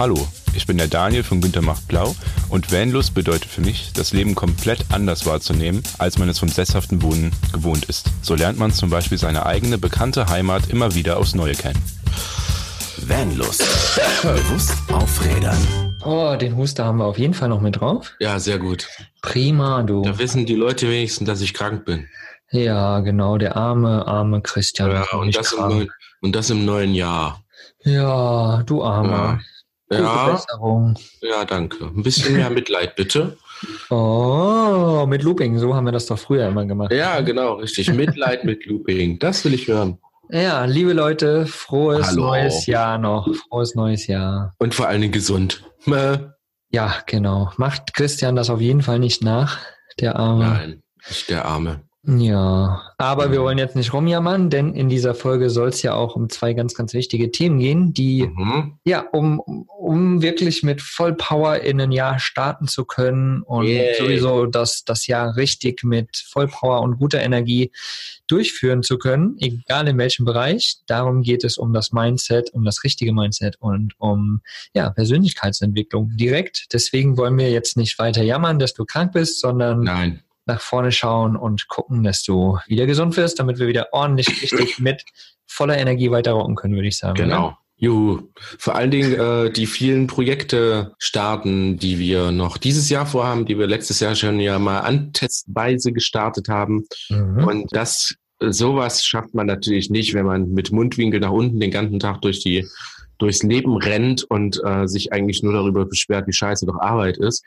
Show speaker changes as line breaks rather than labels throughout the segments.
Hallo, ich bin der Daniel von Günther macht blau und Vanlust bedeutet für mich, das Leben komplett anders wahrzunehmen, als man es vom sesshaften Wohnen gewohnt ist. So lernt man zum Beispiel seine eigene bekannte Heimat immer wieder aufs Neue kennen.
Vanlust. Bewusst aufrädern.
Oh, den Huster haben wir auf jeden Fall noch mit drauf.
Ja, sehr gut.
Prima, du.
Da wissen die Leute wenigstens, dass ich krank bin.
Ja, genau, der arme, arme Christian.
Ja, und das, neuen, und das im neuen Jahr.
Ja, du armer. Gute
Ja,
Besserung.
ja, danke. Ein bisschen mehr Mitleid, bitte.
Oh, mit Looping, so haben wir das doch früher immer gemacht.
Ja, genau, richtig. Mitleid mit Looping. Das will ich hören.
Ja, liebe Leute, frohes
Hallo.
neues Jahr noch. Frohes neues Jahr.
Und vor allen Dingen gesund.
Ja, genau. Macht Christian das auf jeden Fall nicht nach, der Arme.
Nein, nicht der Arme.
Ja, aber wir wollen jetzt nicht rumjammern, denn in dieser Folge soll es ja auch um zwei ganz, ganz wichtige Themen gehen, die
Mhm.
ja, um, um- wirklich mit Vollpower in ein Jahr starten zu können und
Yay.
sowieso das, das Jahr richtig mit Vollpower und guter Energie durchführen zu können, egal in welchem Bereich. Darum geht es um das Mindset, um das richtige Mindset und um ja, Persönlichkeitsentwicklung direkt. Deswegen wollen wir jetzt nicht weiter jammern, dass du krank bist, sondern
Nein.
Nach vorne schauen und gucken, dass du wieder gesund wirst, damit wir wieder ordentlich richtig mit voller Energie weiter rocken können, würde ich sagen.
Genau. Juhu. Vor allen Dingen äh, die vielen Projekte starten, die wir noch dieses Jahr vorhaben, die wir letztes Jahr schon ja mal antestweise gestartet haben.
Mhm.
Und das, sowas schafft man natürlich nicht, wenn man mit Mundwinkel nach unten den ganzen Tag durch die, durchs Leben rennt und äh, sich eigentlich nur darüber beschwert, wie scheiße doch Arbeit ist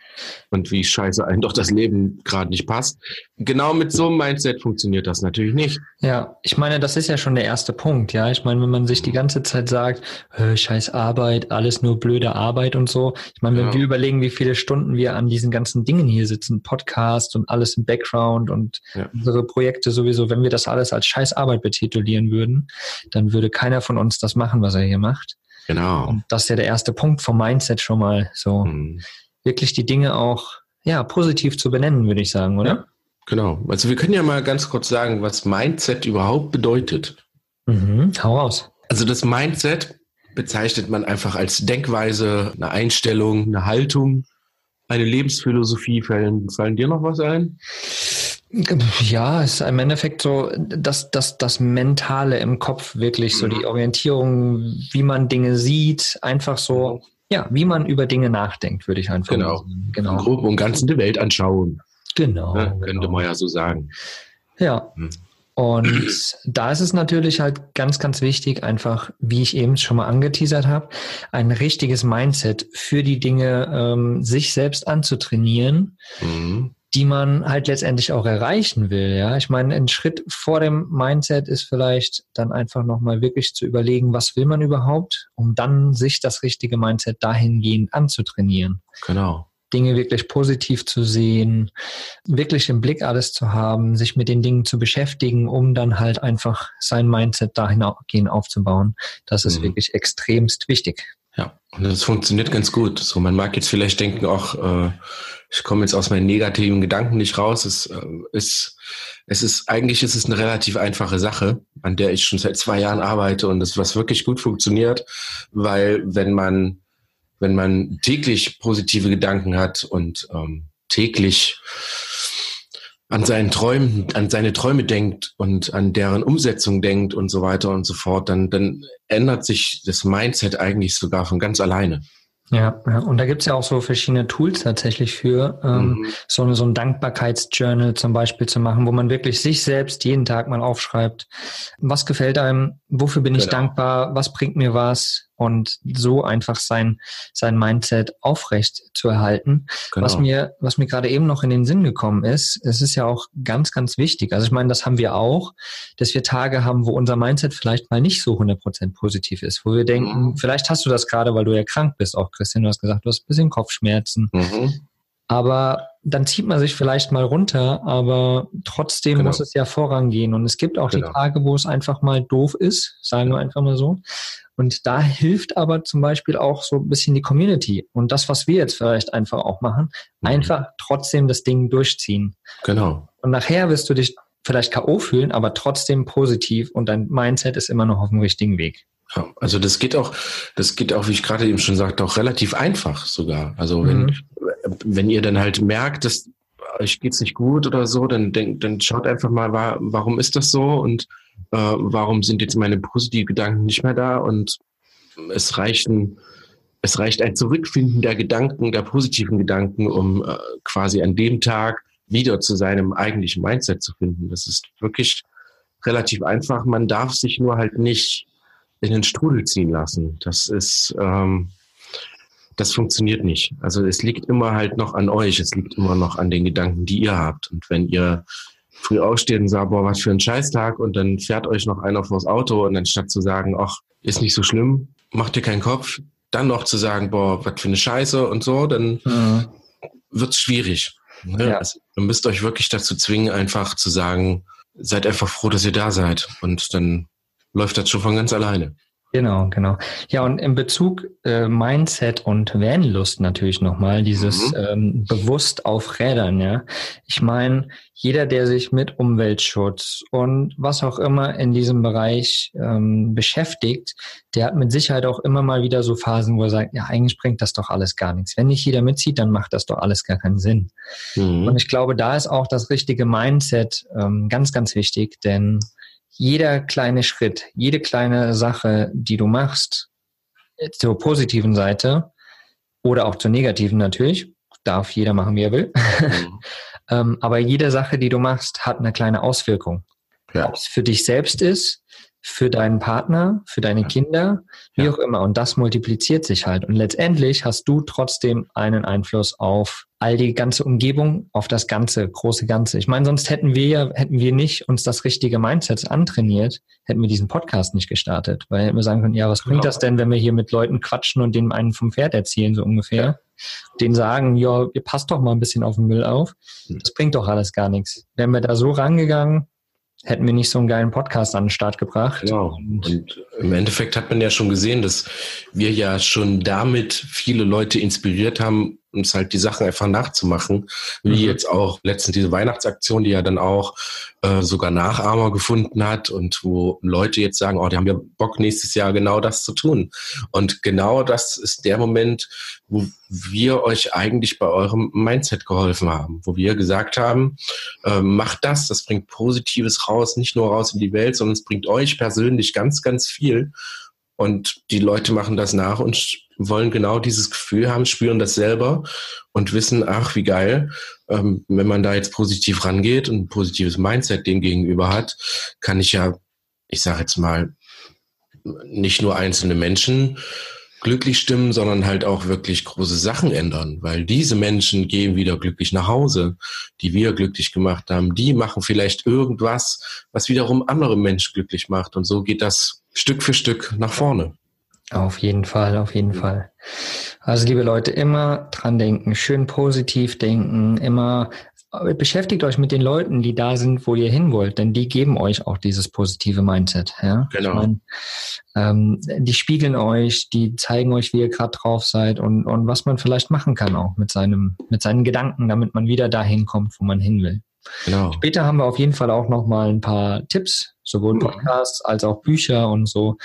und wie scheiße einem doch das Leben gerade nicht passt. Genau mit so einem Mindset funktioniert das natürlich nicht.
Ja, ich meine, das ist ja schon der erste Punkt, ja. Ich meine, wenn man sich die ganze Zeit sagt, äh, scheiß Arbeit, alles nur blöde Arbeit und so. Ich meine, wenn
Ja.
wir überlegen, wie viele Stunden wir an diesen ganzen Dingen hier sitzen, Podcast und alles im Background und
Ja.
unsere Projekte sowieso, wenn wir das alles als scheiß Arbeit betitulieren würden, dann würde keiner von uns das machen, was er hier macht.
Genau.
Und das ist ja der erste Punkt vom Mindset schon mal so.
Mhm.
Wirklich die Dinge auch, ja, positiv zu benennen, würde ich sagen, oder?
Ja. Genau. Also wir können ja mal ganz kurz sagen, was Mindset überhaupt bedeutet.
Mhm. Hau raus.
Also das Mindset bezeichnet man einfach als Denkweise, eine Einstellung, eine Haltung, eine Lebensphilosophie. Fallen, fallen dir noch was ein?
Ja, es ist im Endeffekt so das, das, das Mentale im Kopf, wirklich so
Mhm.
die Orientierung, wie man Dinge sieht, einfach so, ja, wie man über Dinge nachdenkt, würde ich einfach
Genau.
sagen.
Im
Genau.
Groben und Ganzen die Welt anschauen,
Genau.
ne? könnte
genau.
man ja so sagen.
Ja.
Mhm.
Und da ist es natürlich halt ganz, ganz wichtig, einfach, wie ich eben schon mal angeteasert habe, ein richtiges Mindset für die Dinge, ähm, sich selbst anzutrainieren,
Mhm.
Die man halt letztendlich auch erreichen will. Ja, ich meine, ein Schritt vor dem Mindset ist vielleicht dann einfach nochmal wirklich zu überlegen, was will man überhaupt, um dann sich das richtige Mindset dahingehend anzutrainieren.
Genau.
Dinge wirklich positiv zu sehen, wirklich im Blick alles zu haben, sich mit den Dingen zu beschäftigen, um dann halt einfach sein Mindset dahingehend aufzubauen. Das ist
Mhm.
wirklich extremst wichtig.
Ja, und das funktioniert ganz gut. So, man mag jetzt vielleicht denken, auch äh, ich komme jetzt aus meinen negativen Gedanken nicht raus. Es äh, ist, es ist eigentlich ist es eine relativ einfache Sache, an der ich schon seit zwei Jahren arbeite und das was wirklich gut funktioniert, weil wenn man wenn man täglich positive Gedanken hat und ähm, täglich an seinen Träumen, an seine Träume denkt und an deren Umsetzung denkt und so weiter und so fort, dann, dann ändert sich das Mindset eigentlich sogar von ganz alleine.
Ja, ja. und da gibt's ja auch so verschiedene Tools tatsächlich für, ähm,
Mhm.
so, eine, so ein Dankbarkeitsjournal zum Beispiel zu machen, wo man wirklich sich selbst jeden Tag mal aufschreibt, was gefällt einem, wofür bin ich
Genau.
dankbar, was bringt mir was und so einfach sein, sein Mindset aufrecht zu erhalten.
Genau.
Was mir, was mir gerade eben noch in den Sinn gekommen ist, es ist ja auch ganz, ganz wichtig. Also ich meine, das haben wir auch, dass wir Tage haben, wo unser Mindset vielleicht mal nicht so 100% positiv ist, wo wir denken,
Mhm.
vielleicht hast du das gerade, weil du ja krank bist, auch Christian, du hast gesagt, du hast ein bisschen Kopfschmerzen,
Mhm.
aber dann zieht man sich vielleicht mal runter, aber trotzdem
Genau.
muss es ja vorangehen. Und es gibt auch
Genau.
die Tage, wo es einfach mal doof ist, sagen wir einfach mal so. Und da hilft aber zum Beispiel auch so ein bisschen die Community und das, was wir jetzt vielleicht einfach auch machen,
Mhm.
einfach trotzdem das Ding durchziehen.
Genau.
Und nachher wirst du dich vielleicht K.O. fühlen, aber trotzdem positiv und dein Mindset ist immer noch auf dem richtigen Weg.
Ja, also das geht auch, das geht auch, wie ich gerade eben schon sagte, auch relativ einfach sogar. Also wenn, mhm. wenn ihr dann halt merkt, dass euch geht's nicht gut oder so, dann denkt, dann schaut einfach mal, warum ist das so und äh, warum sind jetzt meine positiven Gedanken nicht mehr da und es reichen, es reicht ein Zurückfinden der Gedanken, der positiven Gedanken, um äh, quasi an dem Tag wieder zu seinem eigentlichen Mindset zu finden. Das ist wirklich relativ einfach. Man darf sich nur halt nicht in den Strudel ziehen lassen. Das ist, ähm, das funktioniert nicht. Also es liegt immer halt noch an euch. Es liegt immer noch an den Gedanken, die ihr habt. Und wenn ihr früh aufsteht und sagt, boah, was für ein Scheißtag und dann fährt euch noch einer vors Auto und anstatt zu sagen, ach, ist nicht so schlimm, macht dir keinen Kopf, dann noch zu sagen, boah, was für eine Scheiße und so, dann mhm. wird's schwierig. Ne? Ja. Also, ihr müsst euch wirklich dazu zwingen, einfach zu sagen, seid einfach froh, dass ihr da seid. Und dann läuft das schon von ganz alleine.
Genau, genau. Ja, und in Bezug äh, Mindset und Vanlust natürlich nochmal, dieses mhm. ähm, bewusst auf Rädern, ja. Ich meine, jeder, der sich mit Umweltschutz und was auch immer in diesem Bereich ähm, beschäftigt, der hat mit Sicherheit auch immer mal wieder so Phasen, wo er sagt, ja, eigentlich bringt das doch alles gar nichts. Wenn nicht jeder mitzieht, dann macht das doch alles gar keinen Sinn. Mhm. Und ich glaube, da ist auch das richtige Mindset ähm, ganz, ganz wichtig, denn jeder kleine Schritt, jede kleine Sache, die du machst, zur positiven Seite oder auch zur negativen natürlich, darf jeder machen, wie er will. Mhm. ähm, aber jede Sache, die du machst, hat eine kleine Auswirkung. Ja. Ob es für dich selbst ist, für deinen Partner, für deine Kinder, wie ja. auch immer. Und das multipliziert sich halt. Und letztendlich hast du trotzdem einen Einfluss auf all die ganze Umgebung, auf das ganze, große Ganze. Ich meine, sonst hätten wir ja, hätten wir nicht uns das richtige Mindset antrainiert, hätten wir diesen Podcast nicht gestartet. Weil hätten wir sagen können, ja, was bringt genau. das denn, wenn wir hier mit Leuten quatschen und denen einen vom Pferd erzählen, so ungefähr? Ja. Den sagen, ja, ihr passt doch mal ein bisschen auf den Müll auf. Hm. Das bringt doch alles gar nichts. Wären wir da so rangegangen, hätten wir nicht so einen geilen Podcast an den Start gebracht.
Genau. Und im Endeffekt hat man ja schon gesehen, dass wir ja schon damit viele Leute inspiriert haben, uns halt die Sachen einfach nachzumachen. Wie mhm. jetzt auch letztens diese Weihnachtsaktion, die ja dann auch äh, sogar Nachahmer gefunden hat und wo Leute jetzt sagen, oh, die haben ja Bock, nächstes Jahr genau das zu tun. Und genau das ist der Moment, wo wir euch eigentlich bei eurem Mindset geholfen haben, wo wir gesagt haben, äh, macht das, das bringt Positives raus, nicht nur raus in die Welt, sondern es bringt euch persönlich ganz, ganz viel. Und die Leute machen das nach und wollen genau dieses Gefühl haben, spüren das selber und wissen, ach, wie geil, ähm, wenn man da jetzt positiv rangeht und ein positives Mindset dem gegenüber hat, kann ich ja, ich sage jetzt mal, nicht nur einzelne Menschen glücklich stimmen, sondern halt auch wirklich große Sachen ändern, weil diese Menschen gehen wieder glücklich nach Hause, die wir glücklich gemacht haben. Die machen vielleicht irgendwas, was wiederum andere Menschen glücklich macht. Und so geht das Stück für Stück nach vorne.
Auf jeden Fall, auf jeden Fall. Also liebe Leute, immer dran denken, schön positiv denken, immer beschäftigt euch mit den Leuten, die da sind, wo ihr hin wollt, denn die geben euch auch dieses positive Mindset. Ja? Genau. Ich mein, ähm, die spiegeln euch, die zeigen euch, wie ihr gerade drauf seid und, und was man vielleicht machen kann auch mit seinem, mit seinen Gedanken, damit man wieder dahin kommt, wo man hin will. Genau. Später haben wir auf jeden Fall auch noch mal ein paar Tipps, sowohl Podcasts als auch Bücher und so,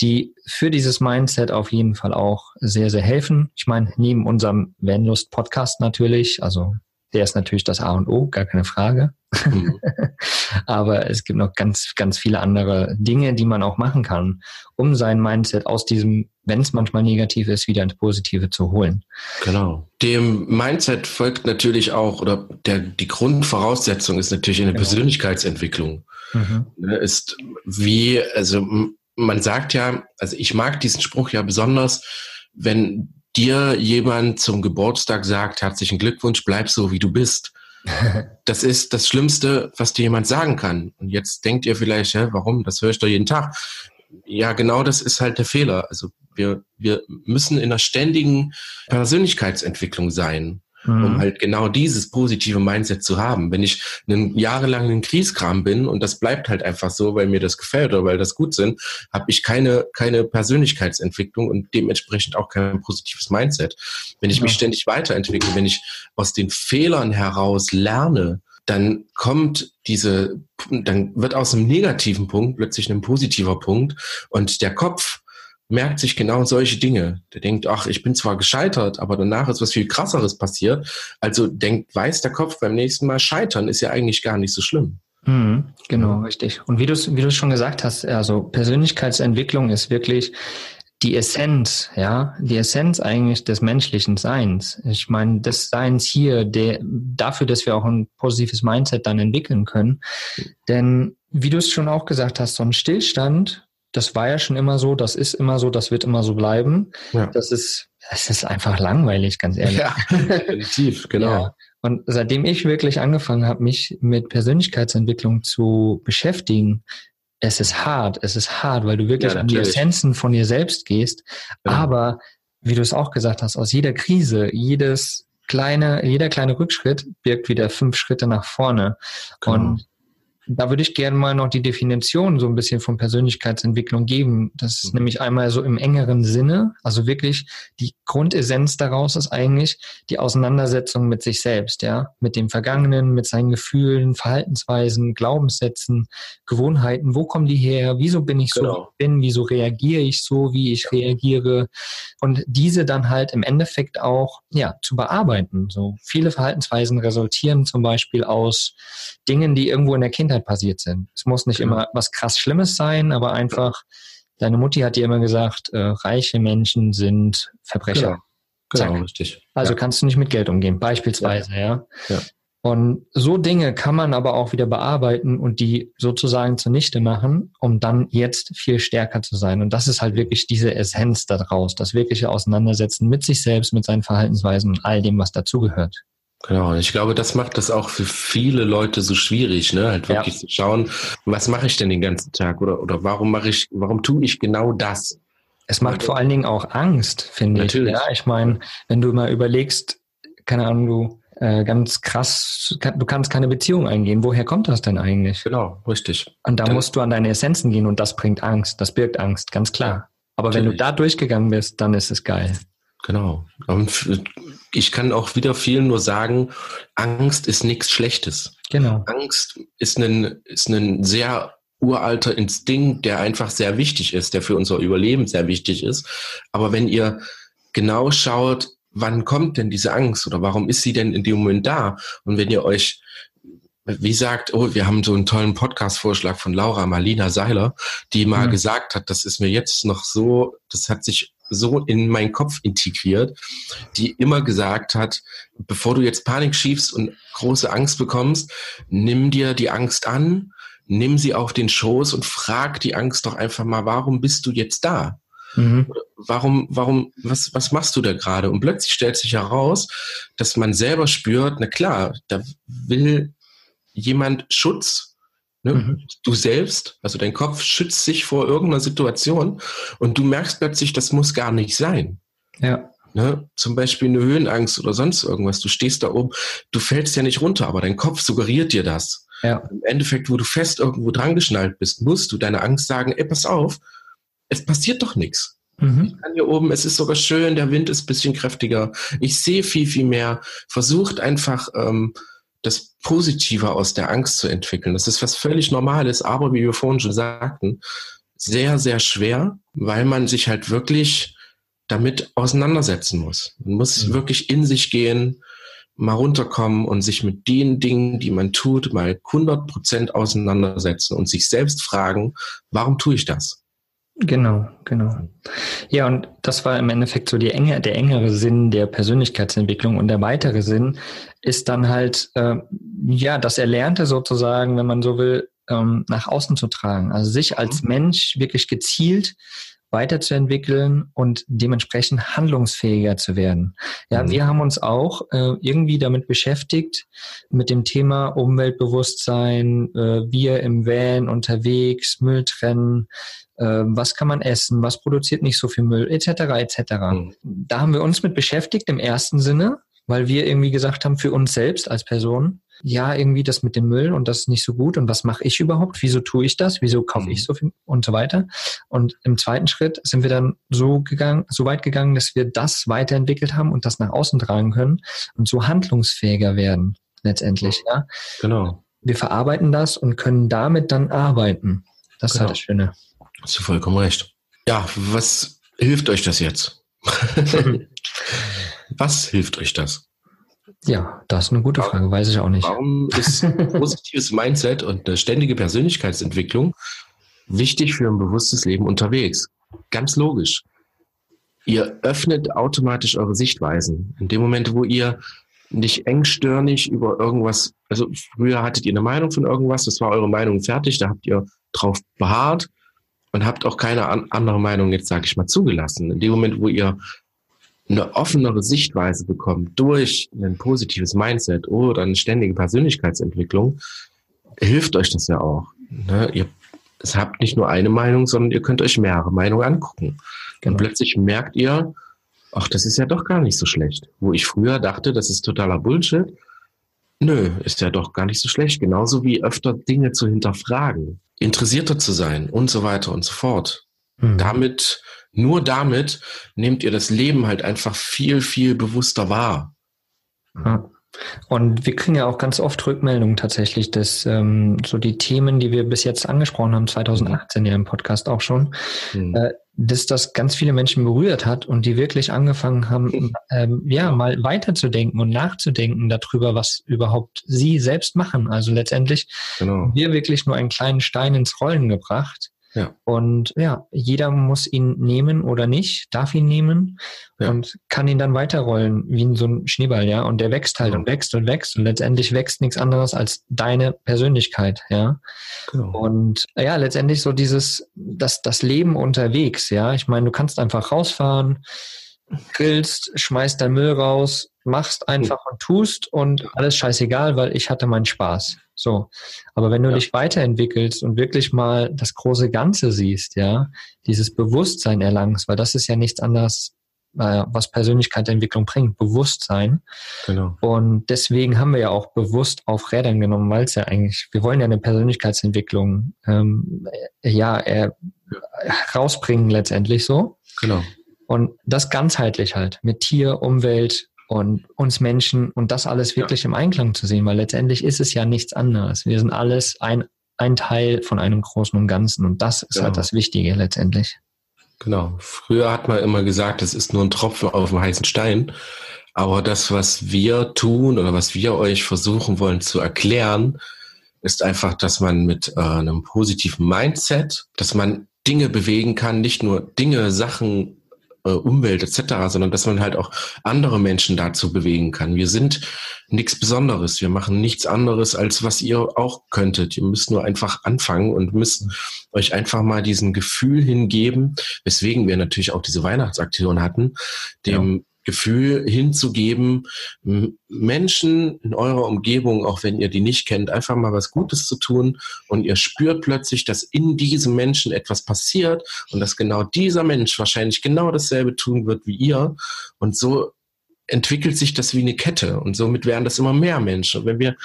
die für dieses Mindset auf jeden Fall auch sehr, sehr helfen. Ich meine, neben unserem Vanlust Podcast natürlich, also der ist natürlich das A und O, gar keine Frage. Mhm. Aber es gibt noch ganz, ganz viele andere Dinge, die man auch machen kann, um sein Mindset aus diesem, wenn es manchmal negativ ist, wieder ins Positive zu holen.
Genau. Dem Mindset folgt natürlich auch, oder der, die Grundvoraussetzung ist natürlich eine genau. Persönlichkeitsentwicklung. Mhm. Ne, ist wie, also man sagt ja, also ich mag diesen Spruch ja besonders, wenn dir jemand zum Geburtstag sagt, herzlichen Glückwunsch, bleib so wie du bist. Das ist das Schlimmste, was dir jemand sagen kann. Und jetzt denkt ihr vielleicht, hä, warum? Das höre ich doch jeden Tag. Ja, genau das ist halt der Fehler. Also wir, wir müssen in einer ständigen Persönlichkeitsentwicklung sein mhm. um halt genau dieses positive Mindset zu haben. Wenn ich einen jahrelang in Kriegskram bin und das bleibt halt einfach so, weil mir das gefällt oder weil das gut sind, habe ich keine, keine Persönlichkeitsentwicklung und dementsprechend auch kein positives Mindset. Wenn ich ja. mich ständig weiterentwickle, wenn ich aus den Fehlern heraus lerne, dann kommt diese, dann wird aus einem negativen Punkt plötzlich ein positiver Punkt und der Kopf merkt sich genau solche Dinge. Der denkt, ach, ich bin zwar gescheitert, aber danach ist was viel krasseres passiert. Also denkt, weiß der Kopf beim nächsten Mal scheitern ist ja eigentlich gar nicht so schlimm.
Mhm, genau, richtig. Und wie du es wie schon gesagt hast, also Persönlichkeitsentwicklung ist wirklich die Essenz, ja, die Essenz eigentlich des menschlichen Seins. Ich meine, des Seins hier, der, dafür, dass wir auch ein positives Mindset dann entwickeln können. Denn wie du es schon auch gesagt hast, so ein Stillstand, das war ja schon immer so, das ist immer so, das wird immer so bleiben. Ja. Das ist, das ist einfach langweilig, ganz ehrlich. Ja,
definitiv, genau. Ja.
Und seitdem ich wirklich angefangen habe, mich mit Persönlichkeitsentwicklung zu beschäftigen, es ist hart, es ist hart, weil du wirklich ja, an die Essenzen von dir selbst gehst. Ja. Aber wie du es auch gesagt hast, aus jeder Krise, jedes kleine, jeder kleine Rückschritt birgt wieder fünf Schritte nach vorne. Genau. Und da würde ich gerne mal noch die Definition so ein bisschen von Persönlichkeitsentwicklung geben. Das ist mhm. nämlich einmal so im engeren Sinne, also wirklich die Grundessenz daraus ist eigentlich die Auseinandersetzung mit sich selbst, ja, mit dem Vergangenen, mit seinen Gefühlen, Verhaltensweisen, Glaubenssätzen, Gewohnheiten. Wo kommen die her? Wieso bin ich so, genau. wie ich bin? Wieso reagiere ich so, wie ich reagiere? Und diese dann halt im Endeffekt auch, ja, zu bearbeiten. So viele Verhaltensweisen resultieren zum Beispiel aus Dingen, die irgendwo in der Kindheit Kindheit passiert sind. Es muss nicht genau. immer was krass Schlimmes sein, aber einfach, deine Mutti hat dir immer gesagt, äh, reiche Menschen sind Verbrecher.
Genau, genau richtig.
Also ja. kannst du nicht mit Geld umgehen, beispielsweise, ja. ja. ja. Und so Dinge kann man aber auch wieder bearbeiten und die sozusagen zunichte machen, um dann jetzt viel stärker zu sein. Und das ist halt wirklich diese Essenz daraus, das wirkliche Auseinandersetzen mit sich selbst, mit seinen Verhaltensweisen und all dem, was dazugehört.
Genau, und ich glaube, das macht das auch für viele Leute so schwierig, ne? Halt wirklich ja. zu schauen, was mache ich denn den ganzen Tag oder, oder warum mache ich, warum tue ich genau das?
Es macht vor allen Dingen auch Angst, finde ich. Ja, ich meine, wenn du mal überlegst, keine Ahnung, du äh, ganz krass, du kannst keine Beziehung eingehen. Woher kommt das denn eigentlich?
Genau, richtig.
Und da Dann, musst du an deine Essenzen gehen und das bringt Angst, das birgt Angst, ganz klar. Aber natürlich. wenn du da durchgegangen bist, dann ist es geil.
Genau. Und ich kann auch wieder vielen nur sagen, Angst ist nichts Schlechtes.
Genau.
Angst ist ein, ist ein sehr uralter Instinkt, der einfach sehr wichtig ist, der für unser Überleben sehr wichtig ist. Aber wenn ihr genau schaut, wann kommt denn diese Angst oder warum ist sie denn in dem Moment da? Und wenn ihr euch wie sagt, oh, wir haben so einen tollen Podcast-Vorschlag von Laura Marlina Seiler, die mal mhm. gesagt hat, das ist mir jetzt noch so, das hat sich so in meinen Kopf integriert, die immer gesagt hat, bevor du jetzt Panik schiebst und große Angst bekommst, nimm dir die Angst an, nimm sie auf den Schoß und frag die Angst doch einfach mal, warum bist du jetzt da? Mhm. Warum, warum, was, was machst du da gerade? Und plötzlich stellt sich heraus, dass man selber spürt, na klar, da will jemand Schutz Ne? Mhm. Du selbst, also dein Kopf schützt sich vor irgendeiner Situation und du merkst plötzlich, das muss gar nicht sein.
Ja.
Ne? Zum Beispiel eine Höhenangst oder sonst irgendwas. Du stehst da oben, du fällst ja nicht runter, aber dein Kopf suggeriert dir das.
Ja.
Im Endeffekt, wo du fest irgendwo dran geschnallt bist, musst du deiner Angst sagen, ey, pass auf, es passiert doch nichts. Mhm. Ich kann hier oben, es ist sogar schön, der Wind ist ein bisschen kräftiger. Ich sehe viel, viel mehr. Versucht einfach, ähm, das Positive aus der Angst zu entwickeln. Das ist was völlig Normales, aber wie wir vorhin schon sagten, sehr, sehr schwer, weil man sich halt wirklich damit auseinandersetzen muss. Man muss mhm. wirklich in sich gehen, mal runterkommen und sich mit den Dingen, die man tut, mal 100 Prozent auseinandersetzen und sich selbst fragen, warum tue ich das?
Genau, genau. Ja, und das war im Endeffekt so die enge, der engere Sinn der Persönlichkeitsentwicklung. Und der weitere Sinn ist dann halt, äh, ja, das Erlernte sozusagen, wenn man so will, ähm, nach außen zu tragen. Also sich als mhm. Mensch wirklich gezielt weiterzuentwickeln und dementsprechend handlungsfähiger zu werden. Ja, mhm. wir haben uns auch äh, irgendwie damit beschäftigt, mit dem Thema Umweltbewusstsein, äh, wir im Van unterwegs, Müll trennen, was kann man essen, was produziert nicht so viel Müll, etc. etc. Mhm. Da haben wir uns mit beschäftigt im ersten Sinne, weil wir irgendwie gesagt haben, für uns selbst als Person, ja, irgendwie das mit dem Müll und das ist nicht so gut und was mache ich überhaupt? Wieso tue ich das? Wieso kaufe ich mhm. so viel und so weiter? Und im zweiten Schritt sind wir dann so gegangen, so weit gegangen, dass wir das weiterentwickelt haben und das nach außen tragen können und so handlungsfähiger werden letztendlich, ja.
Genau.
Wir verarbeiten das und können damit dann arbeiten. Das genau. ist halt genau. das Schöne.
Hast du vollkommen recht. Ja, was hilft euch das jetzt? Was hilft euch das?
Ja, das ist eine gute Frage, weiß ich auch nicht.
Warum ist positives Mindset und eine ständige Persönlichkeitsentwicklung wichtig für ein bewusstes Leben unterwegs? Ganz logisch. Ihr öffnet automatisch eure Sichtweisen. In dem Moment, wo ihr nicht engstirnig über irgendwas, also früher hattet ihr eine Meinung von irgendwas, das war eure Meinung fertig, da habt ihr drauf beharrt und habt auch keine andere Meinung jetzt, sage ich mal, zugelassen. In dem Moment, wo ihr eine offenere Sichtweise bekommt durch ein positives Mindset oder eine ständige Persönlichkeitsentwicklung, hilft euch das ja auch. Ne? Ihr habt nicht nur eine Meinung, sondern ihr könnt euch mehrere Meinungen angucken. Genau. Und plötzlich merkt ihr, ach, das ist ja doch gar nicht so schlecht. Wo ich früher dachte, das ist totaler Bullshit. Nö, ist ja doch gar nicht so schlecht. Genauso wie öfter Dinge zu hinterfragen, interessierter zu sein und so weiter und so fort. Mhm. Damit, nur damit nehmt ihr das Leben halt einfach viel, viel bewusster wahr.
Ja. Und wir kriegen ja auch ganz oft Rückmeldungen tatsächlich, dass ähm, so die Themen, die wir bis jetzt angesprochen haben, 2018 ja im Podcast auch schon, mhm. äh, dass das ganz viele Menschen berührt hat und die wirklich angefangen haben, ähm, ja, mal weiterzudenken und nachzudenken darüber, was überhaupt sie selbst machen. Also letztendlich genau. wir wirklich nur einen kleinen Stein ins Rollen gebracht ja. Und ja, jeder muss ihn nehmen oder nicht, darf ihn nehmen ja. und kann ihn dann weiterrollen wie in so ein Schneeball, ja. Und der wächst halt und wächst und wächst und letztendlich wächst nichts anderes als deine Persönlichkeit, ja. Genau. Und ja, letztendlich so dieses, das, das Leben unterwegs, ja. Ich meine, du kannst einfach rausfahren, grillst, schmeißt dein Müll raus, machst einfach und tust und alles scheißegal, weil ich hatte meinen Spaß. So. Aber wenn du ja. dich weiterentwickelst und wirklich mal das große Ganze siehst, ja, dieses Bewusstsein erlangst, weil das ist ja nichts anderes, äh, was Persönlichkeitsentwicklung bringt, Bewusstsein. Genau. Und deswegen haben wir ja auch bewusst auf Rädern genommen, weil es ja eigentlich, wir wollen ja eine Persönlichkeitsentwicklung ähm, ja äh, rausbringen letztendlich so. Genau. Und das ganzheitlich halt mit Tier, Umwelt, und uns Menschen und das alles wirklich ja. im Einklang zu sehen, weil letztendlich ist es ja nichts anderes. Wir sind alles ein, ein Teil von einem Großen und Ganzen und das ist halt genau. halt das Wichtige letztendlich.
Genau. Früher hat man immer gesagt, es ist nur ein Tropfen auf dem heißen Stein. Aber das, was wir tun oder was wir euch versuchen wollen zu erklären, ist einfach, dass man mit äh, einem positiven Mindset, dass man Dinge bewegen kann, nicht nur Dinge, Sachen äh, Umwelt etc., sondern dass man halt auch andere Menschen dazu bewegen kann. Wir sind nichts Besonderes. Wir machen nichts anderes, als was ihr auch könntet. Ihr müsst nur einfach anfangen und müsst euch einfach mal diesen Gefühl hingeben, weswegen wir natürlich auch diese Weihnachtsaktion hatten, dem ja. Gefühl hinzugeben, Menschen in eurer Umgebung, auch wenn ihr die nicht kennt, einfach mal was Gutes zu tun und ihr spürt plötzlich, dass in diesem Menschen etwas passiert und dass genau dieser Mensch wahrscheinlich genau dasselbe tun wird wie ihr und so entwickelt sich das wie eine Kette und somit werden das immer mehr Menschen. Und wenn wir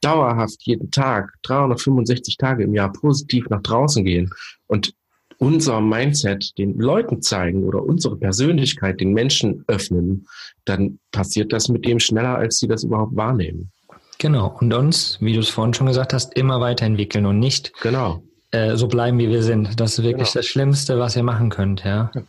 dauerhaft jeden Tag, 365 Tage im Jahr positiv nach draußen gehen und unser Mindset den Leuten zeigen oder unsere Persönlichkeit den Menschen öffnen, dann passiert das mit dem schneller, als sie das überhaupt wahrnehmen.
Genau. Und uns, wie du es vorhin schon gesagt hast, immer weiterentwickeln und nicht genau. Äh, so bleiben, wie wir sind. Das ist wirklich genau. das Schlimmste, was ihr machen könnt. Ja? ja.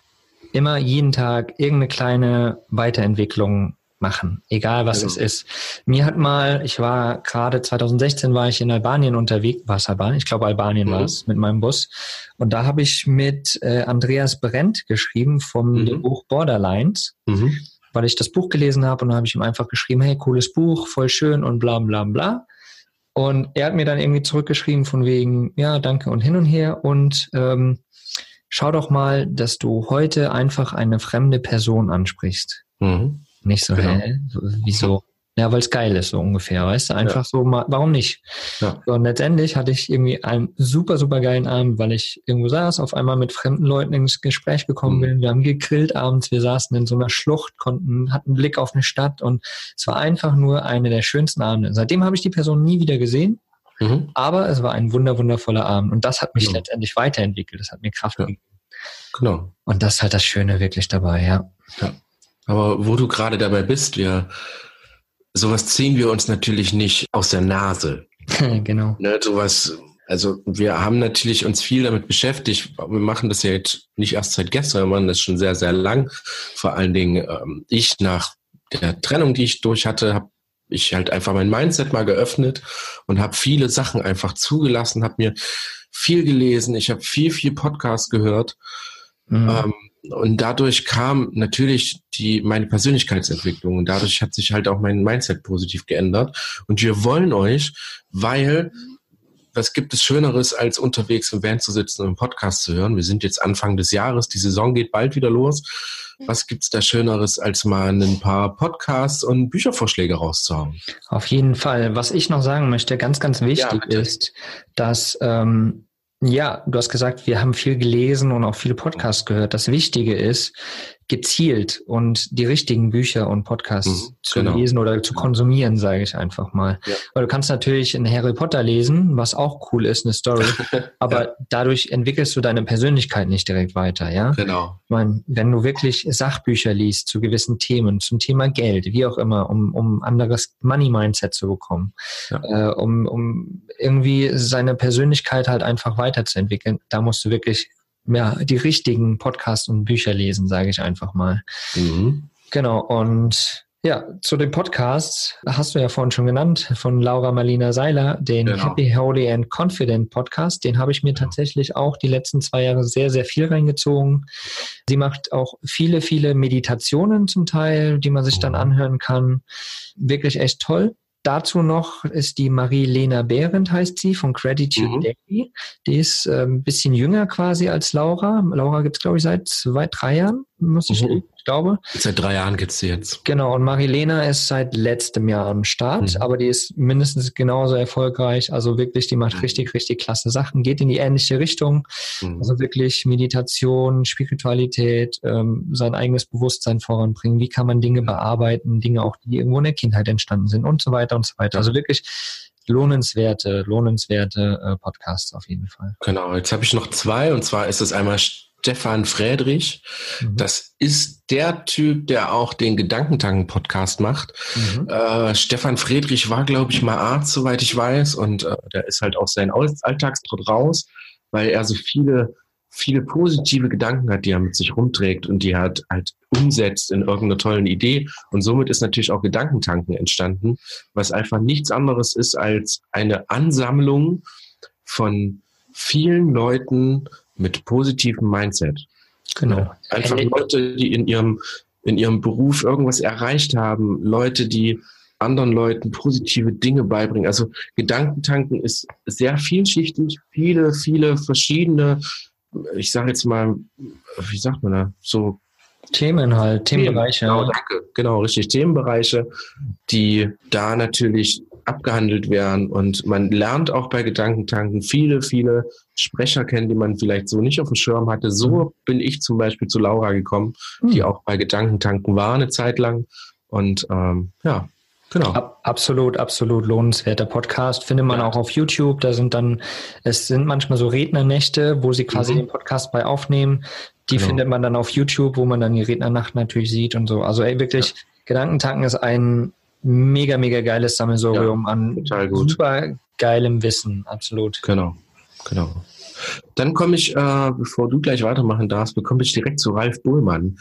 Immer jeden Tag irgendeine kleine Weiterentwicklung machen, egal was genau. es ist. Mir hat mal, ich war gerade 2016 war ich in Albanien unterwegs, war es Albanien? Ich glaube Albanien mhm. war es mit meinem Bus. Und da habe ich mit äh, Andreas Brent geschrieben vom mhm. Buch Borderlines. Mhm. Weil ich das Buch gelesen habe und dann habe ich ihm einfach geschrieben, hey, cooles Buch, voll schön und bla bla bla. Und er hat mir dann irgendwie zurückgeschrieben von wegen, ja, danke und hin und her und ähm, schau doch mal, dass du heute einfach eine fremde Person ansprichst. Mhm. Nicht so, genau. hä? Wieso? Ja, weil es geil ist, so ungefähr, weißt du? Einfach ja. so, mal, warum nicht? Ja. So, und letztendlich hatte ich irgendwie einen super, super geilen Abend, weil ich irgendwo saß, auf einmal mit fremden Leuten ins Gespräch gekommen mhm. bin. Wir haben gegrillt abends, wir saßen in so einer Schlucht, konnten, hatten einen Blick auf eine Stadt und es war einfach nur eine der schönsten Abende. Seitdem habe ich die Person nie wieder gesehen, mhm. aber es war ein wunder, wundervoller Abend und das hat mich genau. letztendlich weiterentwickelt, das hat mir Kraft ja. gegeben. Genau. Und das ist halt das Schöne wirklich dabei, ja. ja.
Aber wo du gerade dabei bist, wir, sowas ziehen wir uns natürlich nicht aus der Nase.
genau.
Ne, sowas, also wir haben natürlich uns viel damit beschäftigt. Wir machen das ja jetzt nicht erst seit gestern, wir machen das schon sehr, sehr lang. Vor allen Dingen ähm, ich nach der Trennung, die ich durch hatte, habe ich halt einfach mein Mindset mal geöffnet und habe viele Sachen einfach zugelassen, habe mir viel gelesen, ich habe viel, viel Podcast gehört. Mhm. Ähm, und dadurch kam natürlich die, meine Persönlichkeitsentwicklung und dadurch hat sich halt auch mein Mindset positiv geändert. Und wir wollen euch, weil was gibt es Schöneres, als unterwegs im Van zu sitzen und einen Podcast zu hören? Wir sind jetzt Anfang des Jahres, die Saison geht bald wieder los. Was gibt es da Schöneres, als mal ein paar Podcasts und Büchervorschläge rauszuhauen?
Auf jeden Fall. Was ich noch sagen möchte, ganz, ganz wichtig ja, ist, dass ähm, ja, du hast gesagt, wir haben viel gelesen und auch viele Podcasts gehört. Das Wichtige ist, gezielt und die richtigen Bücher und Podcasts mhm, zu genau. lesen oder zu konsumieren, sage ich einfach mal. Ja. Weil du kannst natürlich in Harry Potter lesen, was auch cool ist, eine Story, aber ja. dadurch entwickelst du deine Persönlichkeit nicht direkt weiter, ja?
Genau.
Ich meine, wenn du wirklich Sachbücher liest zu gewissen Themen, zum Thema Geld, wie auch immer, um, um anderes Money-Mindset zu bekommen, ja. äh, um, um irgendwie seine Persönlichkeit halt einfach weiterzuentwickeln, da musst du wirklich ja, die richtigen Podcasts und Bücher lesen, sage ich einfach mal. Mhm. Genau, und ja, zu den Podcasts hast du ja vorhin schon genannt, von Laura Marlina Seiler, den genau. Happy, Holy and Confident Podcast. Den habe ich mir tatsächlich auch die letzten zwei Jahre sehr, sehr viel reingezogen. Sie macht auch viele, viele Meditationen zum Teil, die man sich dann mhm. anhören kann. Wirklich echt toll. Dazu noch ist die Marie-Lena Behrendt, heißt sie, von Gratitude mhm. Daily. Die ist äh, ein bisschen jünger quasi als Laura. Laura gibt es, glaube ich, seit zwei, drei Jahren, muss ich mhm ich glaube.
Seit drei Jahren gibt es sie jetzt.
Genau, und Marilena ist seit letztem Jahr am Start, mhm. aber die ist mindestens genauso erfolgreich. Also wirklich, die macht mhm. richtig, richtig klasse Sachen, geht in die ähnliche Richtung. Mhm. Also wirklich Meditation, Spiritualität, ähm, sein eigenes Bewusstsein voranbringen. Wie kann man Dinge bearbeiten, Dinge auch, die irgendwo in der Kindheit entstanden sind und so weiter und so weiter. Also wirklich lohnenswerte, lohnenswerte äh, Podcasts auf jeden Fall.
Genau, jetzt habe ich noch zwei und zwar ist es einmal Stefan Friedrich. Mhm. Das ist der Typ, der auch den Gedankentanken-Podcast macht. Mhm. Äh, Stefan Friedrich war, glaube ich, mal Arzt, soweit ich weiß. Und äh, der ist halt aus seinem Alltagstrott raus, weil er so viele, viele positive Gedanken hat, die er mit sich rumträgt und die er halt, halt umsetzt in irgendeiner tollen Idee. Und somit ist natürlich auch Gedankentanken entstanden, was einfach nichts anderes ist als eine Ansammlung von vielen Leuten, mit positivem Mindset. Genau. Einfach Leute, die in ihrem, in ihrem Beruf irgendwas erreicht haben, Leute, die anderen Leuten positive Dinge beibringen. Also Gedankentanken ist sehr vielschichtig, viele, viele verschiedene, ich sage jetzt mal, wie sagt man da, so
Themen halt, Themenbereiche.
Genau, danke. Genau, richtig. Themenbereiche, die da natürlich abgehandelt werden. Und man lernt auch bei Gedankentanken viele, viele Sprecher kennen, die man vielleicht so nicht auf dem Schirm hatte. So mhm. bin ich zum Beispiel zu Laura gekommen, mhm. die auch bei Gedankentanken war eine Zeit lang. Und ähm, ja, Genau. Ab,
absolut, absolut lohnenswerter Podcast. Findet man ja. auch auf YouTube. Da sind dann, es sind manchmal so Rednernächte, wo sie quasi mhm. den Podcast bei aufnehmen. Die genau. findet man dann auf YouTube, wo man dann die Rednernacht natürlich sieht und so. Also ey, wirklich, ja. Gedankentanken ist ein mega, mega geiles Sammelsurium ja, an super geilem Wissen, absolut.
Genau, genau. Dann komme ich, äh, bevor du gleich weitermachen darfst, bekomme ich direkt zu Ralf Buhlmann.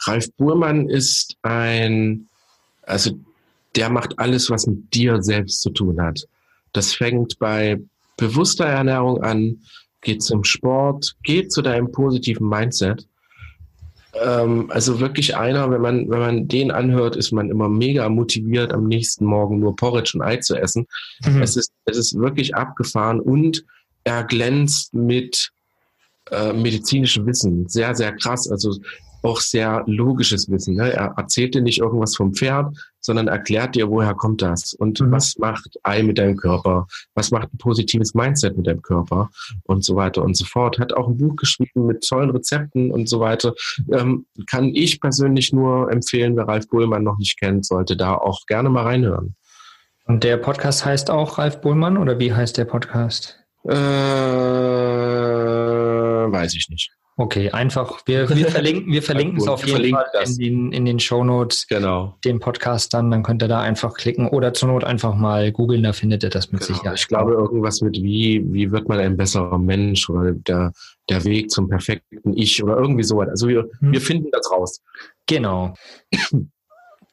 Ralf Buhlmann ist ein, also der macht alles, was mit dir selbst zu tun hat. Das fängt bei bewusster Ernährung an, geht zum Sport, geht zu deinem positiven Mindset ähm, also wirklich einer, wenn man, wenn man den anhört, ist man immer mega motiviert, am nächsten Morgen nur Porridge und Ei zu essen. Mhm. Es, ist, es ist wirklich abgefahren und er glänzt mit äh, medizinischem Wissen. Sehr, sehr krass. Also auch sehr logisches Wissen. Ne? Er erzählt dir nicht irgendwas vom Pferd, sondern erklärt dir, woher kommt das und mhm. was macht Ei mit deinem Körper, was macht ein positives Mindset mit deinem Körper und so weiter und so fort. Hat auch ein Buch geschrieben mit tollen Rezepten und so weiter. Ähm, kann ich persönlich nur empfehlen, wer Ralf Bullmann noch nicht kennt, sollte da auch gerne mal reinhören.
Und der Podcast heißt auch Ralf Bullmann oder wie heißt der Podcast?
Äh, weiß ich nicht.
Okay, einfach, wir, wir verlinken, wir verlinken es auf jeden Fall in den, in den Show Notes.
Genau.
Den Podcast dann, dann könnt ihr da einfach klicken oder zur Not einfach mal googeln, da findet ihr das mit genau. Sicherheit.
Ich glaube, irgendwas mit wie, wie wird man ein besserer Mensch oder der, der Weg zum perfekten Ich oder irgendwie sowas. Also wir, hm. wir finden das raus.
Genau.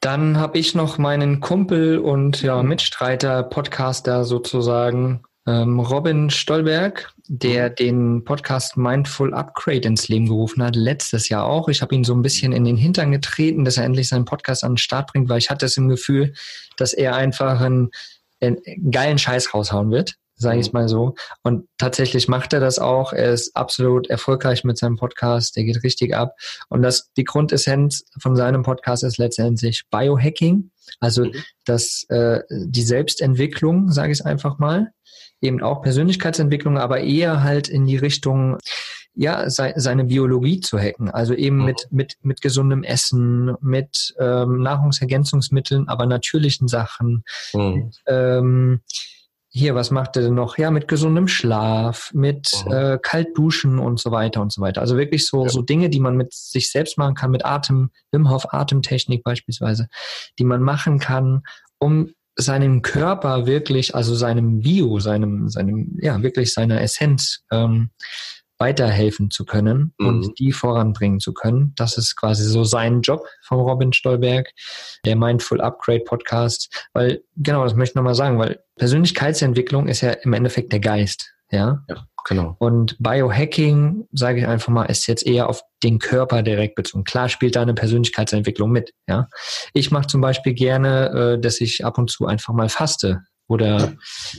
Dann habe ich noch meinen Kumpel und ja, Mitstreiter, Podcaster sozusagen, ähm, Robin Stolberg, der mhm. den Podcast Mindful Upgrade ins Leben gerufen hat, letztes Jahr auch. Ich habe ihn so ein bisschen in den Hintern getreten, dass er endlich seinen Podcast an den Start bringt, weil ich hatte es im Gefühl, dass er einfach einen, einen geilen Scheiß raushauen wird, sage ich es mhm. mal so. Und tatsächlich macht er das auch. Er ist absolut erfolgreich mit seinem Podcast. Der geht richtig ab. Und das die Grundessenz von seinem Podcast ist letztendlich Biohacking, also mhm. das äh, die Selbstentwicklung, sage ich es einfach mal eben auch Persönlichkeitsentwicklung, aber eher halt in die Richtung, ja, se seine Biologie zu hacken. Also eben mhm. mit, mit, mit gesundem Essen, mit ähm, Nahrungsergänzungsmitteln, aber natürlichen Sachen. Mhm. Mit, ähm, hier, was macht er denn noch? Ja, mit gesundem Schlaf, mit mhm. äh, Kaltduschen und so weiter und so weiter. Also wirklich so, ja. so Dinge, die man mit sich selbst machen kann, mit Atem, Wim Hof Atemtechnik beispielsweise, die man machen kann, um seinem Körper wirklich, also seinem Bio, seinem, seinem, ja, wirklich seiner Essenz ähm, weiterhelfen zu können mhm. und die voranbringen zu können. Das ist quasi so sein Job von Robin Stolberg, der Mindful Upgrade Podcast. Weil, genau, das möchte ich nochmal sagen, weil Persönlichkeitsentwicklung ist ja im Endeffekt der Geist. Ja?
ja, genau.
Und Biohacking, sage ich einfach mal, ist jetzt eher auf den Körper direkt bezogen. Klar spielt da eine Persönlichkeitsentwicklung mit. Ja, ich mache zum Beispiel gerne, äh, dass ich ab und zu einfach mal faste oder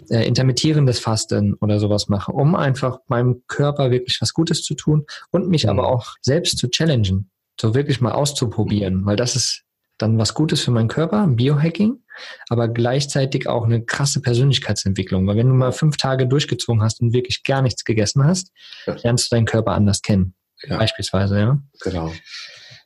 äh, intermittierendes Fasten oder sowas mache, um einfach meinem Körper wirklich was Gutes zu tun und mich mhm. aber auch selbst zu challengen, so wirklich mal auszuprobieren, weil das ist dann was Gutes für meinen Körper, Biohacking, aber gleichzeitig auch eine krasse Persönlichkeitsentwicklung. Weil wenn du mal fünf Tage durchgezogen hast und wirklich gar nichts gegessen hast, ja. lernst du deinen Körper anders kennen. Ja. Beispielsweise, ja.
Genau.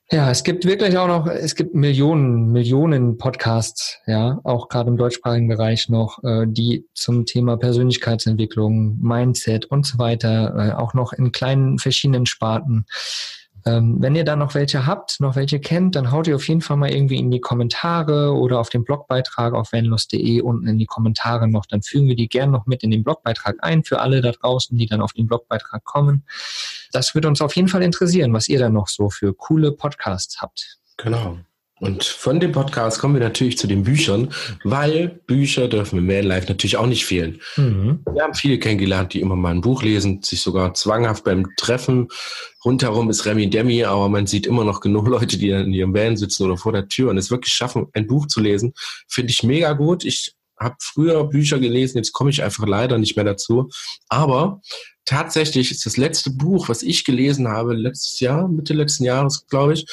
Ja, es gibt wirklich auch noch, es gibt Millionen, Millionen Podcasts, ja, auch gerade im deutschsprachigen Bereich noch, äh, die zum Thema Persönlichkeitsentwicklung, Mindset und so weiter, äh, auch noch in kleinen verschiedenen Sparten ähm, wenn ihr da noch welche habt, noch welche kennt, dann haut ihr auf jeden Fall mal irgendwie in die Kommentare oder auf den Blogbeitrag auf vanlust.de unten in die Kommentare noch. Dann fügen wir die gern noch mit in den Blogbeitrag ein für alle da draußen, die dann auf den Blogbeitrag kommen. Das würde uns auf jeden Fall interessieren, was ihr dann noch so für coole Podcasts habt.
Genau. Und von dem Podcast kommen wir natürlich zu den Büchern, weil Bücher dürfen im Vanlife natürlich auch nicht fehlen. Mhm. Wir haben viele kennengelernt, die immer mal ein Buch lesen, sich sogar zwanghaft beim Treffen. Rundherum ist Remy Demi, aber man sieht immer noch genug Leute, die in ihrem Van sitzen oder vor der Tür und es wirklich schaffen, ein Buch zu lesen. Finde ich mega gut. Ich habe früher Bücher gelesen, jetzt komme ich einfach leider nicht mehr dazu. Aber tatsächlich ist das letzte Buch, was ich gelesen habe, letztes Jahr, Mitte letzten Jahres, glaube ich,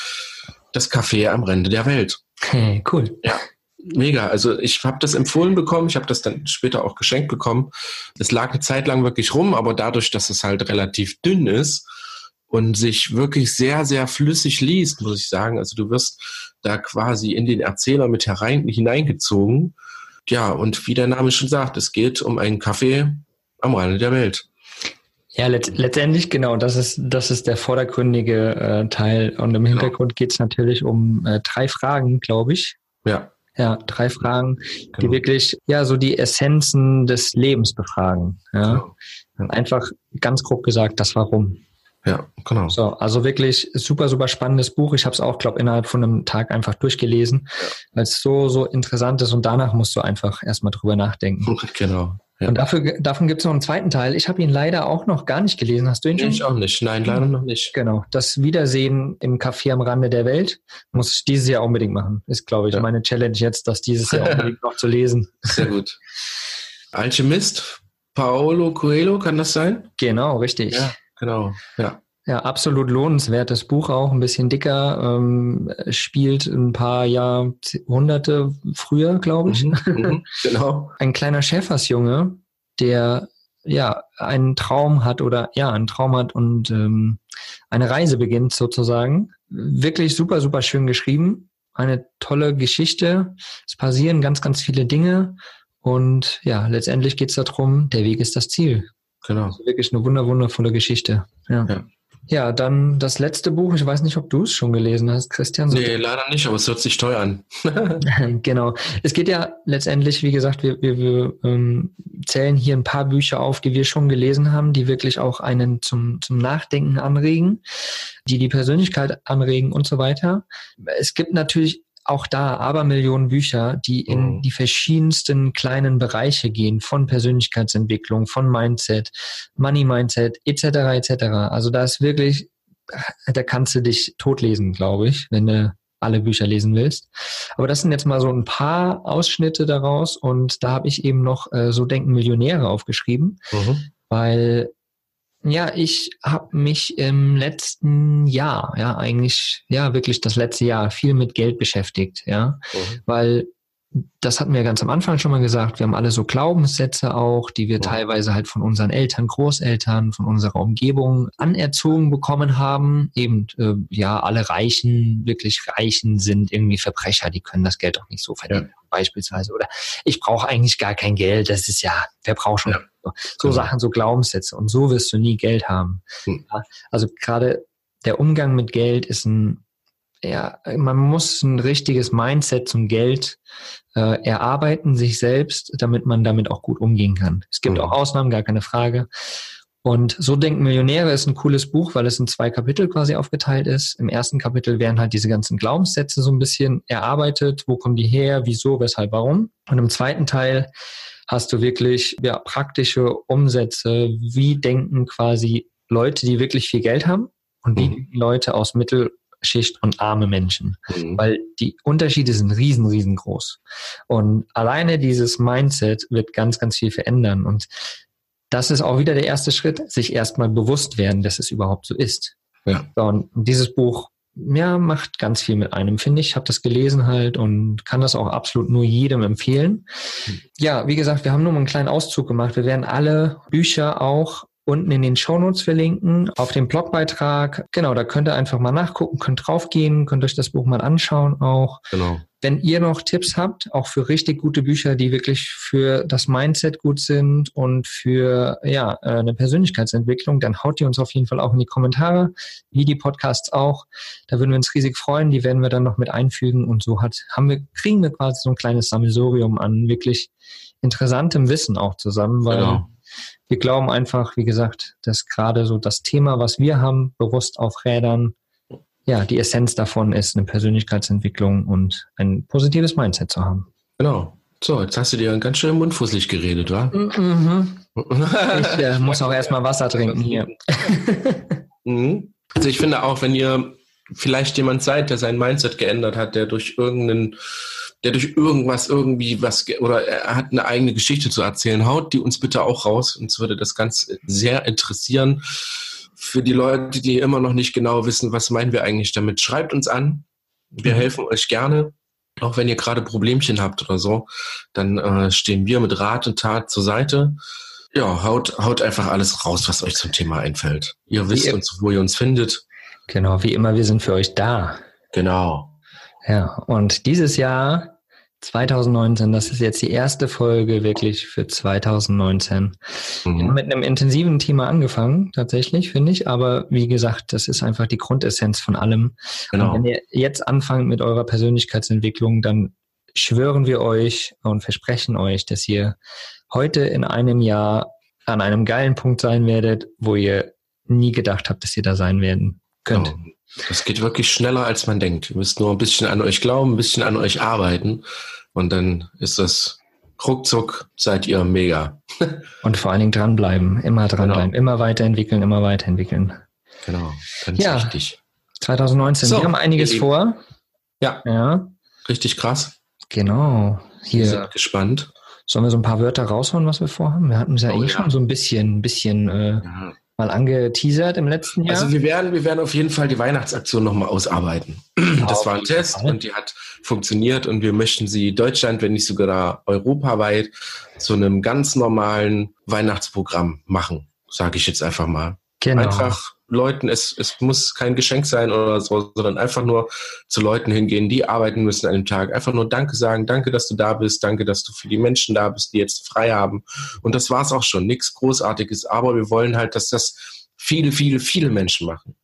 das Café am Rande der Welt.
Hey, cool.
Ja, mega. Also ich habe das empfohlen bekommen, ich habe das dann später auch geschenkt bekommen. Es lag eine Zeit lang wirklich rum, aber dadurch, dass es halt relativ dünn ist und sich wirklich sehr, sehr flüssig liest, muss ich sagen. Also du wirst da quasi in den Erzähler mit herein, hineingezogen. Ja, und wie der Name schon sagt, es geht um einen Kaffee am Rande der Welt.
Ja, let letztendlich genau, das ist, das ist der vordergründige äh, Teil. Und im Hintergrund ja. geht es natürlich um äh, drei Fragen, glaube ich.
Ja.
Ja, drei Fragen, genau. die wirklich ja so die Essenzen des Lebens befragen. Ja? Genau. Einfach ganz grob gesagt, das Warum.
Ja, genau.
So, also wirklich super, super spannendes Buch. Ich habe es auch, glaube innerhalb von einem Tag einfach durchgelesen, weil es so, so interessant ist und danach musst du einfach erstmal drüber nachdenken.
Genau.
Ja. Und dafür, davon gibt es noch einen zweiten Teil. Ich habe ihn leider auch noch gar nicht gelesen. Hast du ihn schon?
Ich auch nicht. Nein, leider noch nicht.
Genau. Das Wiedersehen im Café am Rande der Welt muss ich dieses Jahr unbedingt machen. Ist, glaube ich, ja. meine Challenge jetzt, das dieses Jahr unbedingt noch zu lesen.
Sehr gut. Alchemist, Paolo Coelho, kann das sein?
Genau, richtig.
Ja, genau. Ja.
Ja, absolut lohnenswertes Buch auch, ein bisschen dicker, ähm, spielt ein paar Jahrhunderte früher, glaube ich. Mhm,
mhm genau.
Ein kleiner Schäfersjunge, der ja einen Traum hat oder ja einen Traum hat und ähm, eine Reise beginnt sozusagen. Wirklich super, super schön geschrieben. Eine tolle Geschichte. Es passieren ganz, ganz viele Dinge. Und ja, letztendlich geht es darum, der Weg ist das Ziel.
Genau.
Also wirklich eine wunder, wundervolle Geschichte. Ja. ja. Ja, dann das letzte Buch. Ich weiß nicht, ob du es schon gelesen hast, Christian.
So nee, leider nicht, aber es hört sich teuer an.
genau. Es geht ja letztendlich, wie gesagt, wir, wir, wir ähm, zählen hier ein paar Bücher auf, die wir schon gelesen haben, die wirklich auch einen zum, zum Nachdenken anregen, die die Persönlichkeit anregen und so weiter. Es gibt natürlich auch da Abermillionen Bücher, die in mhm. die verschiedensten kleinen Bereiche gehen, von Persönlichkeitsentwicklung, von Mindset, Money Mindset, etc. etc. Also da ist wirklich, da kannst du dich totlesen, glaube ich, wenn du alle Bücher lesen willst. Aber das sind jetzt mal so ein paar Ausschnitte daraus und da habe ich eben noch äh, so denken Millionäre aufgeschrieben, mhm. weil ja, ich habe mich im letzten Jahr, ja, eigentlich, ja, wirklich das letzte Jahr viel mit Geld beschäftigt, ja, mhm. weil das hatten wir ganz am Anfang schon mal gesagt, wir haben alle so Glaubenssätze auch, die wir ja. teilweise halt von unseren Eltern, Großeltern, von unserer Umgebung anerzogen bekommen haben. Eben, äh, ja, alle Reichen, wirklich Reichen sind irgendwie Verbrecher, die können das Geld auch nicht so verdienen, ja. beispielsweise. Oder ich brauche eigentlich gar kein Geld, das ist ja, wer braucht schon? Ja. So genau. Sachen, so Glaubenssätze. Und so wirst du nie Geld haben. Hm. Also gerade der Umgang mit Geld ist ein ja, man muss ein richtiges Mindset zum Geld äh, erarbeiten, sich selbst, damit man damit auch gut umgehen kann. Es gibt mhm. auch Ausnahmen, gar keine Frage. Und so denken Millionäre ist ein cooles Buch, weil es in zwei Kapitel quasi aufgeteilt ist. Im ersten Kapitel werden halt diese ganzen Glaubenssätze so ein bisschen erarbeitet. Wo kommen die her? Wieso? Weshalb? Warum? Und im zweiten Teil hast du wirklich ja, praktische Umsätze. Wie denken quasi Leute, die wirklich viel Geld haben und wie mhm. Leute aus Mittel- Schicht und arme Menschen, mhm. weil die Unterschiede sind riesen, riesengroß. Und alleine dieses Mindset wird ganz, ganz viel verändern. Und das ist auch wieder der erste Schritt, sich erstmal bewusst werden, dass es überhaupt so ist. Ja. und dieses Buch ja, macht ganz viel mit einem, finde ich. Ich habe das gelesen halt und kann das auch absolut nur jedem empfehlen. Mhm. Ja, wie gesagt, wir haben nur mal einen kleinen Auszug gemacht. Wir werden alle Bücher auch unten in den Shownotes verlinken, auf dem Blogbeitrag. Genau, da könnt ihr einfach mal nachgucken, könnt draufgehen, könnt euch das Buch mal anschauen auch. Genau. Wenn ihr noch Tipps habt, auch für richtig gute Bücher, die wirklich für das Mindset gut sind und für ja, äh, eine Persönlichkeitsentwicklung, dann haut die uns auf jeden Fall auch in die Kommentare, wie die Podcasts auch. Da würden wir uns riesig freuen. Die werden wir dann noch mit einfügen und so hat, haben wir, kriegen wir quasi so ein kleines Sammelsurium an wirklich interessantem Wissen auch zusammen, weil genau wir glauben einfach, wie gesagt, dass gerade so das Thema, was wir haben, bewusst auf Rädern, ja, die Essenz davon ist, eine Persönlichkeitsentwicklung und ein positives Mindset zu haben.
Genau. So, jetzt hast du dir ganz schön mundfußlich geredet, wa?
Mhm. Ich äh, muss auch erstmal Wasser trinken hier.
Mhm. Also ich finde auch, wenn ihr vielleicht jemand seid, der sein Mindset geändert hat, der durch irgendeinen der durch irgendwas irgendwie was oder er hat eine eigene Geschichte zu erzählen, haut die uns bitte auch raus. Uns würde das ganz sehr interessieren. Für die Leute, die immer noch nicht genau wissen, was meinen wir eigentlich damit, schreibt uns an. Wir mhm. helfen euch gerne. Auch wenn ihr gerade Problemchen habt oder so, dann äh, stehen wir mit Rat und Tat zur Seite. Ja, haut, haut einfach alles raus, was euch zum Thema einfällt. Ihr wisst uns, wo ihr uns findet.
Genau, wie immer, wir sind für euch da.
Genau.
Ja, und dieses Jahr 2019, das ist jetzt die erste Folge wirklich für 2019. Mhm. Wir haben mit einem intensiven Thema angefangen, tatsächlich, finde ich. Aber wie gesagt, das ist einfach die Grundessenz von allem. Genau. Und wenn ihr jetzt anfangt mit eurer Persönlichkeitsentwicklung, dann schwören wir euch und versprechen euch, dass ihr heute in einem Jahr an einem geilen Punkt sein werdet, wo ihr nie gedacht habt, dass ihr da sein werden könnt. Genau.
Das geht wirklich schneller, als man denkt. Ihr müsst nur ein bisschen an euch glauben, ein bisschen an euch arbeiten. Und dann ist das ruckzuck, seid ihr mega.
Und vor allen Dingen dranbleiben, immer dranbleiben, genau. immer weiterentwickeln, immer weiterentwickeln.
Genau,
ganz ja, wichtig. 2019, so, wir haben einiges vor.
Ja. ja. Richtig krass.
Genau.
Hier. Wir sind gespannt.
Sollen wir so ein paar Wörter raushauen, was wir vorhaben? Wir hatten es ja oh, eh ja. schon so ein bisschen, ein bisschen äh, ja mal angeteasert im letzten Jahr.
Also wir werden, wir werden auf jeden Fall die Weihnachtsaktion nochmal ausarbeiten. Das war ein Test und die hat funktioniert und wir möchten sie Deutschland, wenn nicht sogar europaweit, zu einem ganz normalen Weihnachtsprogramm machen, sage ich jetzt einfach mal. Genau. Einfach Leuten, es, es muss kein Geschenk sein oder so, sondern einfach nur zu Leuten hingehen, die arbeiten müssen an dem Tag. Einfach nur Danke sagen, danke, dass du da bist, danke, dass du für die Menschen da bist, die jetzt frei haben. Und das war's auch schon, nichts Großartiges. Aber wir wollen halt, dass das viele, viele, viele Menschen machen.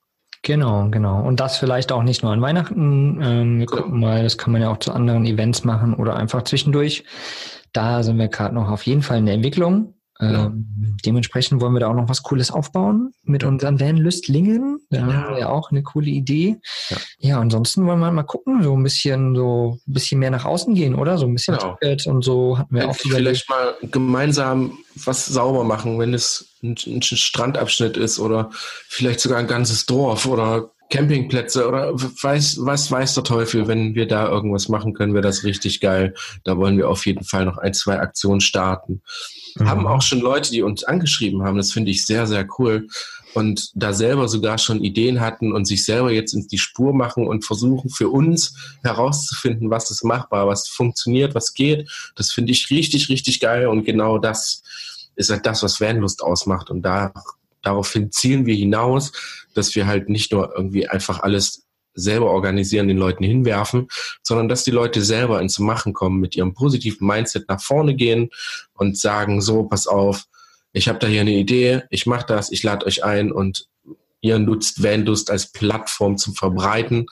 Genau, genau. Und das vielleicht auch nicht nur an Weihnachten. Ähm, wir
Genau.
gucken mal, das kann man ja auch zu anderen Events machen oder einfach zwischendurch. Da sind wir gerade noch auf jeden Fall in der Entwicklung.
Genau.
Ähm, dementsprechend wollen wir da auch noch was Cooles aufbauen mit unseren Van-Lüstlingen. Da
Ja.
haben wir ja auch eine coole Idee.
Ja.
Ja. ansonsten wollen wir mal gucken, so ein bisschen, so ein bisschen mehr nach außen gehen, oder? So ein bisschen
Genau.
Und so hatten wir auch
vielleicht mal gemeinsam was sauber machen, wenn es ein, ein Strandabschnitt ist oder vielleicht sogar ein ganzes Dorf oder Campingplätze oder weiß, was weiß der Teufel, wenn wir da irgendwas machen können, wäre das richtig geil. Da wollen wir auf jeden Fall noch ein, zwei Aktionen starten.
Mhm.
Haben auch schon Leute, die uns angeschrieben haben, das finde ich sehr, sehr cool. Und da selber sogar schon Ideen hatten und sich selber jetzt in die Spur machen und versuchen für uns herauszufinden, was ist machbar, was funktioniert, was geht. Das finde ich richtig, richtig geil. Und genau das ist halt das, was Vanlust ausmacht. Und da, daraufhin zielen wir hinaus, dass wir halt nicht nur irgendwie einfach alles selber organisieren, den Leuten hinwerfen, sondern dass die Leute selber ins Machen kommen, mit ihrem positiven Mindset nach vorne gehen und sagen, so, pass auf, ich habe da hier eine Idee, ich mache das, ich lade euch ein und ihr nutzt Vandust als Plattform zum Verbreiten.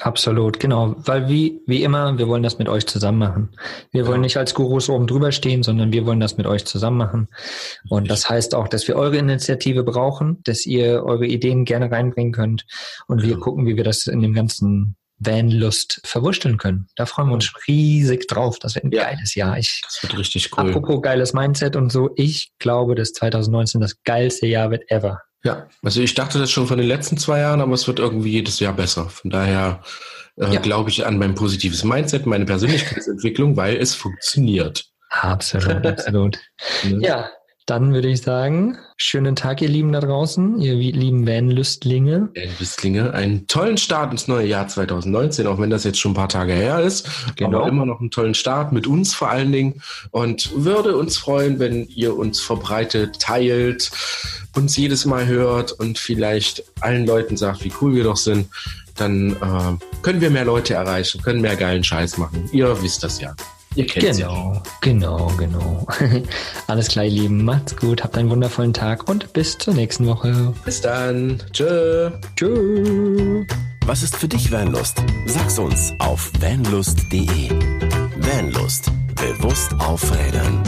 Absolut, genau. Weil wie, wie immer, wir wollen das mit euch zusammen machen. Wir wollen
Ja.
nicht als Gurus oben drüber stehen, sondern wir wollen das mit euch zusammen machen. Und das heißt auch, dass wir eure Initiative brauchen, dass ihr eure Ideen gerne reinbringen könnt. Und wir
Genau.
gucken, wie wir das in dem ganzen Vanlust verwursteln können. Da freuen wir uns riesig drauf. Das wird ein
Ja.
geiles Jahr. Ich,
Das wird richtig cool.
apropos geiles Mindset und so, ich glaube, dass 2019 das geilste Jahr wird ever.
Ja, also ich dachte das schon von den letzten zwei Jahren, aber es wird irgendwie jedes Jahr besser. Von daher äh,
Ja.
glaube ich an mein positives Mindset, meine Persönlichkeitsentwicklung, weil es funktioniert.
Absolut, absolut.
Ne?
Ja, dann würde ich sagen, schönen Tag, ihr Lieben da draußen, ihr lieben Van-Lüstlinge.
Elvislinge, einen tollen Start ins neue Jahr 2019, auch wenn das jetzt schon ein paar Tage her ist,
Genau.
aber immer noch einen tollen Start mit uns vor allen Dingen und würde uns freuen, wenn ihr uns verbreitet, teilt, uns jedes Mal hört und vielleicht allen Leuten sagt, wie cool wir doch sind, dann äh, können wir mehr Leute erreichen, können mehr geilen Scheiß machen. Ihr wisst das ja. Ihr kennt.
Genau, genau, genau. Alles klar, ihr Lieben. Macht's gut, habt einen wundervollen Tag und bis zur nächsten Woche.
Bis dann. Tschö.
Tschüss.
Was ist für dich Vanlust? Sag's uns auf vanlust.de. Vanlust. Bewusst aufrädern.